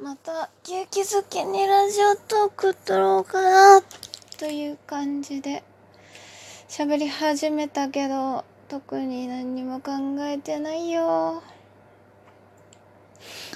また勇気づけにラジオトーク撮ろうかなという感じで喋り始めたけど特に何にも考えてないよ。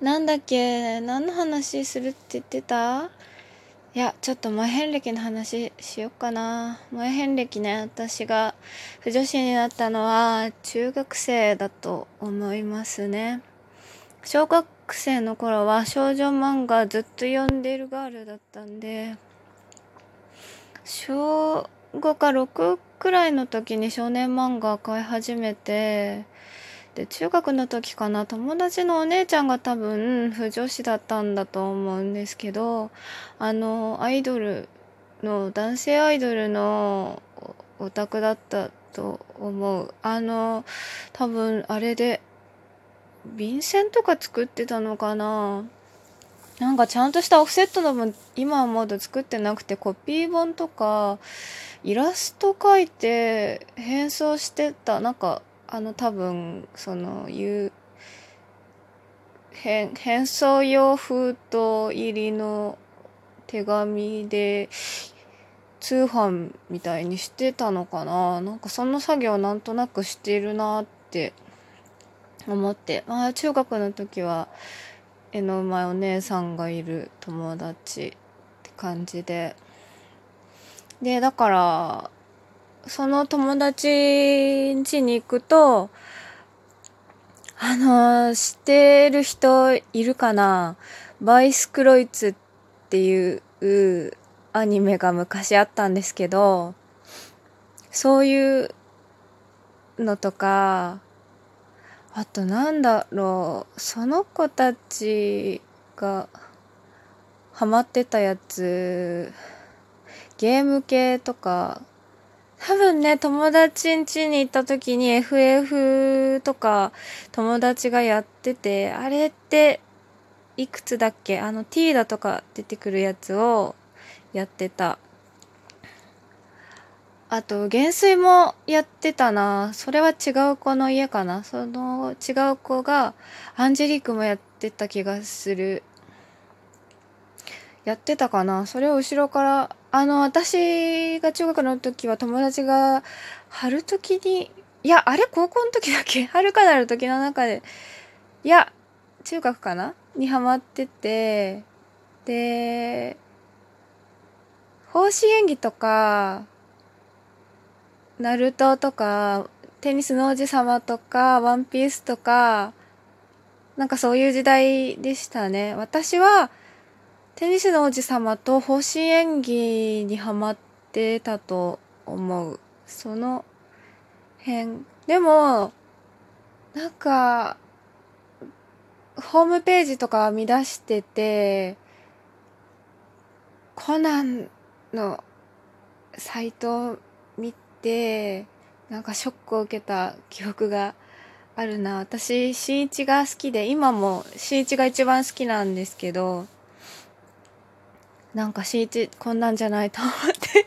なんだっけ何の話するって言ってた？いやちょっと前遍歴の話しよっかな。前遍歴ね私が不女子になったのは中学生だと思いますね。小学生の頃は少女漫画ずっと読んでるガールだったんで小5か6くらいの時に少年漫画買い始めてで中学の時かな友達のお姉ちゃんが多分不女子だったんだと思うんですけどあのアイドルの男性アイドルのオタクだったと思う。あの多分あれで便箋とか作ってたのかな？なんかちゃんとしたオフセットの分今はまだ作ってなくてコピー本とかイラスト描いて変装してた。なんかあの多分そのいう変変装用封筒入りの手紙で通販みたいにしてたのかな？なんかその作業なんとなくしてるなって思ってまあ中学の時は絵のうまいお姉さんがいる友達って感じで。でだからその友達ん家に行くとあの知ってる人いるかな？バイスクロイツっていうアニメが昔あったんですけどそういうのとかあとなんだろうその子たちがハマってたやつゲーム系とか多分ね友達ん家に行った時に FF とか友達がやっててあれっていくつだっけ？あの T だとか出てくるやつをやってた。あと、減水もやってたな。それは違う子の家かな。その違う子が、アンジェリークもやってた気がする。やってたかな。それを後ろから、あの、私が中学の時は友達が、春時に、いや、あれ高校の時だっけ？春かなる時の中で、いや、中学かな？にハマってて、で、方針演技とか、ナルトとか、テニスの王子様とか、ワンピースとか、なんかそういう時代でしたね。私は、テニスの王子様と方針演技にハマってたと思う。その辺。でも、なんか、ホームページとか見出してて、コナンのサイトてなんかショックを受けた記憶があるな。私新一が好きで今も新一が一番好きなんですけどなんか新一こんなんじゃないと思って。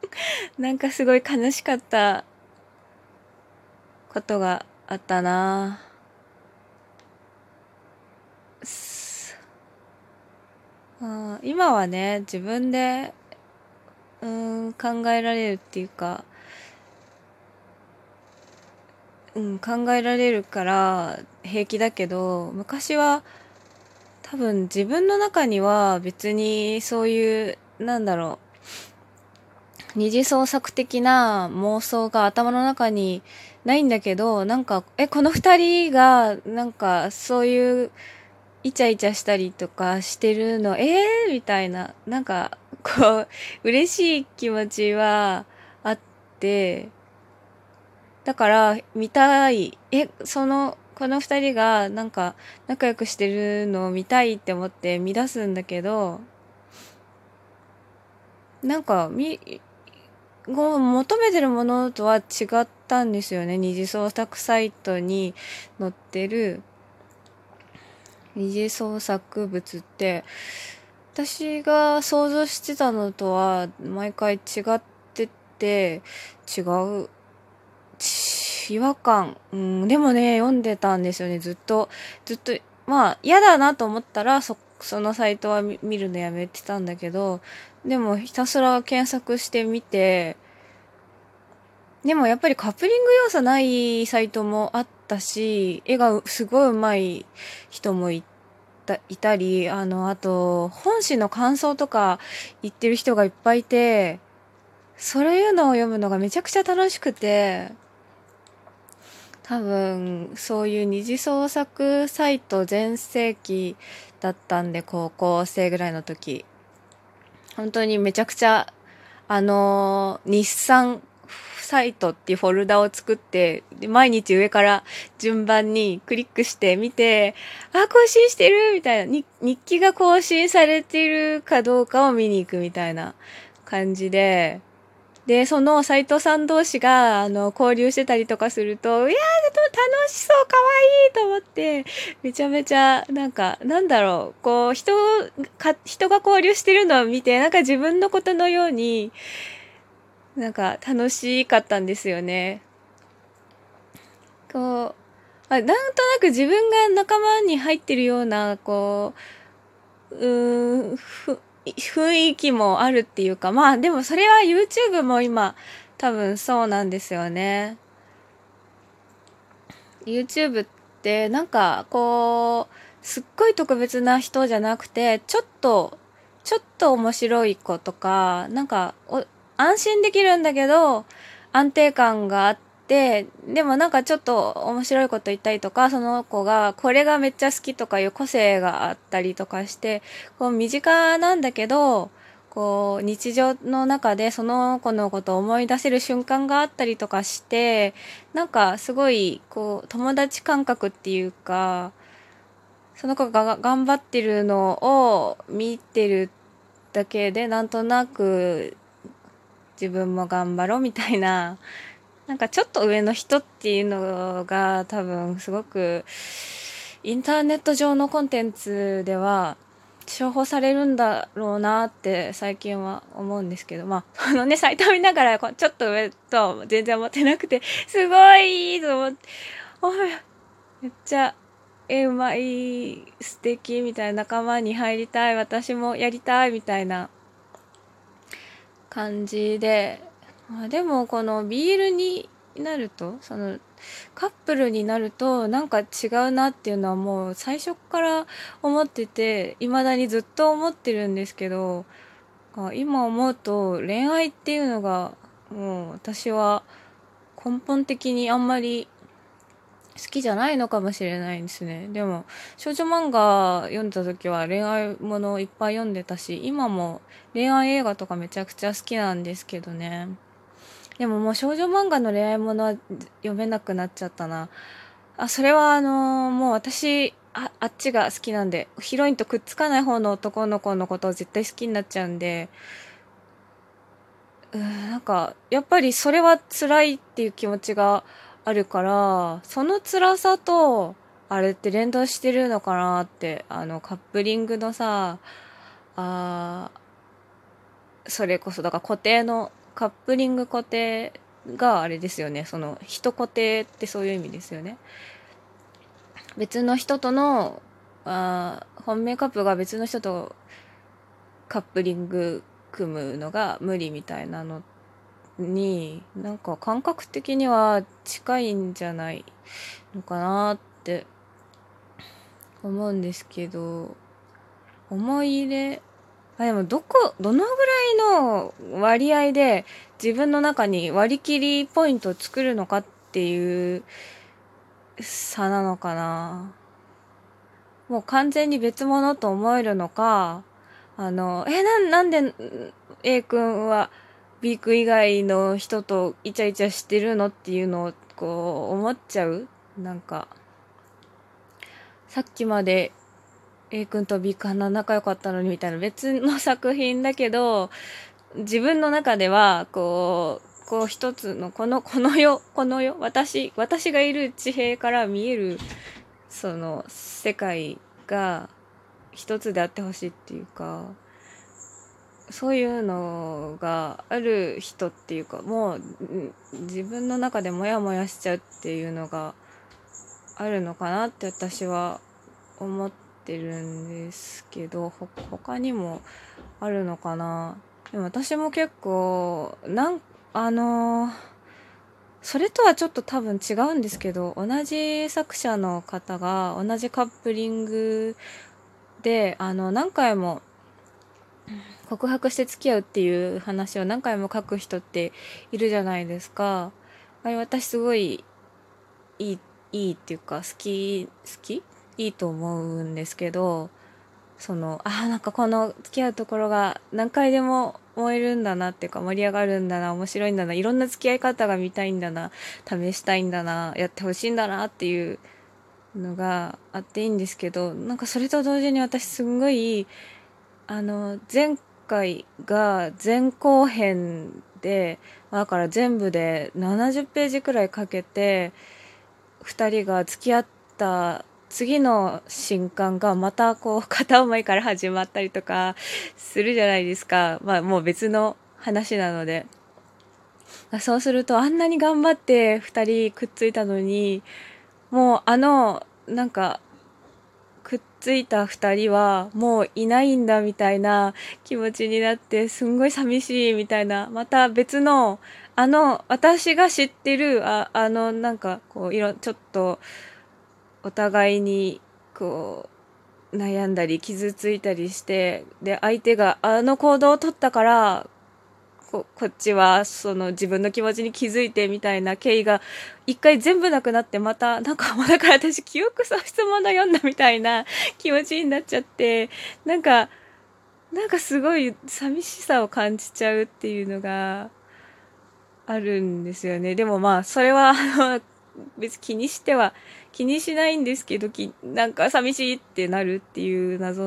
なんかすごい悲しかったことがあったな。今はね自分でうん考えられるっていうかうん、考えられるから平気だけど昔は多分自分の中には別にそういうなんだろう二次創作的な妄想が頭の中にないんだけどなんかえこの二人がなんかそういうイチャイチャしたりとかしてるのえー、みたいななんかこう嬉しい気持ちはあってだから、見たい。え、その、この二人がなんか仲良くしてるのを見たいって思って見出すんだけど、なんか、み、求めてるものとは違ったんですよね。二次創作サイトに載ってる二次創作物って、私が想像してたのとは毎回違ってて、違う違和感。うん、でもね、読んでたんですよね。ずっと、ずっとまあ嫌だなと思ったらそそのサイトは見るのやめてたんだけどでもひたすら検索してみてでもやっぱりカップリング要素ないサイトもあったし絵がすごい上手い人もいたいたりあのあと本誌の感想とか言ってる人がいっぱいいてそういうのを読むのがめちゃくちゃ楽しくて多分そういう二次創作サイト全盛期だったんで高校生ぐらいの時。本当にめちゃくちゃあの日産サイトっていうフォルダを作って毎日上から順番にクリックして見てあ更新してるみたいな。日記が更新されてるかどうかを見に行くみたいな感じで。で、その斎藤さん同士が、あの、交流してたりとかすると、いやー、楽しそう、かわいいと思って、めちゃめちゃ、なんか、なんだろう、こう、人か、人が交流してるのを見て、なんか自分のことのように、なんか楽しかったんですよね。こう、あなんとなく自分が仲間に入ってるような、こう、うーん、ふ、雰囲気もあるっていうか、まあでもそれは YouTube も今多分そうなんですよね。YouTube ってなんかこう、すっごい特別な人じゃなくて、ちょっと、ちょっと面白い子とか、なんか安心できるんだけど、安定感があっ、でもなんかちょっと面白いこと言ったりとか、その子がこれがめっちゃ好きとかいう個性があったりとかして、こう身近なんだけど、こう日常の中でその子のことを思い出せる瞬間があったりとかして、なんかすごいこう友達感覚っていうか、その子が頑張ってるのを見てるだけでなんとなく自分も頑張ろうみたいななんかちょっと上の人っていうのが多分すごくインターネット上のコンテンツでは重宝されるんだろうなって最近は思うんですけど、まあ、あのね、サイト見ながらちょっと上とは全然思ってなくて、すごいと思って、お、めっちゃ、え、うまい、素敵みたいな仲間に入りたい、私もやりたいみたいな感じで、あでもこの BL になるとそのカップルになるとなんか違うなっていうのはもう最初から思ってて未だにずっと思ってるんですけど今思うと恋愛っていうのがもう私は根本的にあんまり好きじゃないのかもしれないですね。でも少女漫画読んだ時は恋愛ものいっぱい読んでたし今も恋愛映画とかめちゃくちゃ好きなんですけどね。でももう少女漫画の恋愛ものは読めなくなっちゃったな。あ、それはあのー、もう私、あ、あっちが好きなんで、ヒロインとくっつかない方の男の子のことを絶対好きになっちゃうんで、うん、なんか、やっぱりそれは辛いっていう気持ちがあるから、その辛さと、あれって連動してるのかなって、あの、カップリングのさ、あそれこそ、だから固定のカップリング固定があれですよね。その人固定ってそういう意味ですよね。別の人とのあ本命カップが別の人とカップリング組むのが無理みたいなのになんか感覚的には近いんじゃないのかなって思うんですけど思い入れあでもどこどのぐらいの割合で自分の中に割り切りポイントを作るのかっていう差なのかな。もう完全に別物と思えるのかあのえななんで A 君は B 君以外の人とイチャイチャしてるのっていうのをこう思っちゃう？なんかさっきまで A 君と B 君仲良かったのにみたいな別の作品だけど自分の中ではこうこう一つのこのこの世この世私私がいる地平から見えるその世界が一つであってほしいっていうかそういうのがある人っていうかもう自分の中でモヤモヤしちゃうっていうのがあるのかなって私は思っててるんですけど他にもあるのかな？でも私も結構なんあのそれとはちょっと多分違うんですけど同じ作者の方が同じカップリングであの何回も告白して付き合うっていう話を何回も書く人っているじゃないですか。あれ私すごいいいいいっていうか好き好き？いいと思うんですけどそのあなんかこの付き合うところが何回でも燃えるんだなっていうか盛り上がるんだな面白いんだないろんな付き合い方が見たいんだな試したいんだなやってほしいんだなっていうのがあっていいんですけどなんかそれと同時に私すんごいあの前回が前後編でだから全部で70ページくらいかけて2人が付き合った次の瞬間がまたこう片思いから始まったりとかするじゃないですか。まあもう別の話なので。そうするとあんなに頑張って2人くっついたのにもうあのなんかくっついた2人はもういないんだみたいな気持ちになってすんごい寂しいみたいなまた別のあの私が知ってるああのなんかこういろちょっとお互いにこう悩んだり傷ついたりしてで相手があの行動を取ったからここっちはその自分の気持ちに気づいてみたいな経緯が一回全部なくなってまたなんか だから私記憶喪失まだ読んだみたいな気持ちになっちゃってなんかなんかすごい寂しさを感じちゃうっていうのがあるんですよね。でもまあそれはあの 別に気にしては気にしないんですけどきなんか寂しいってなるっていう謎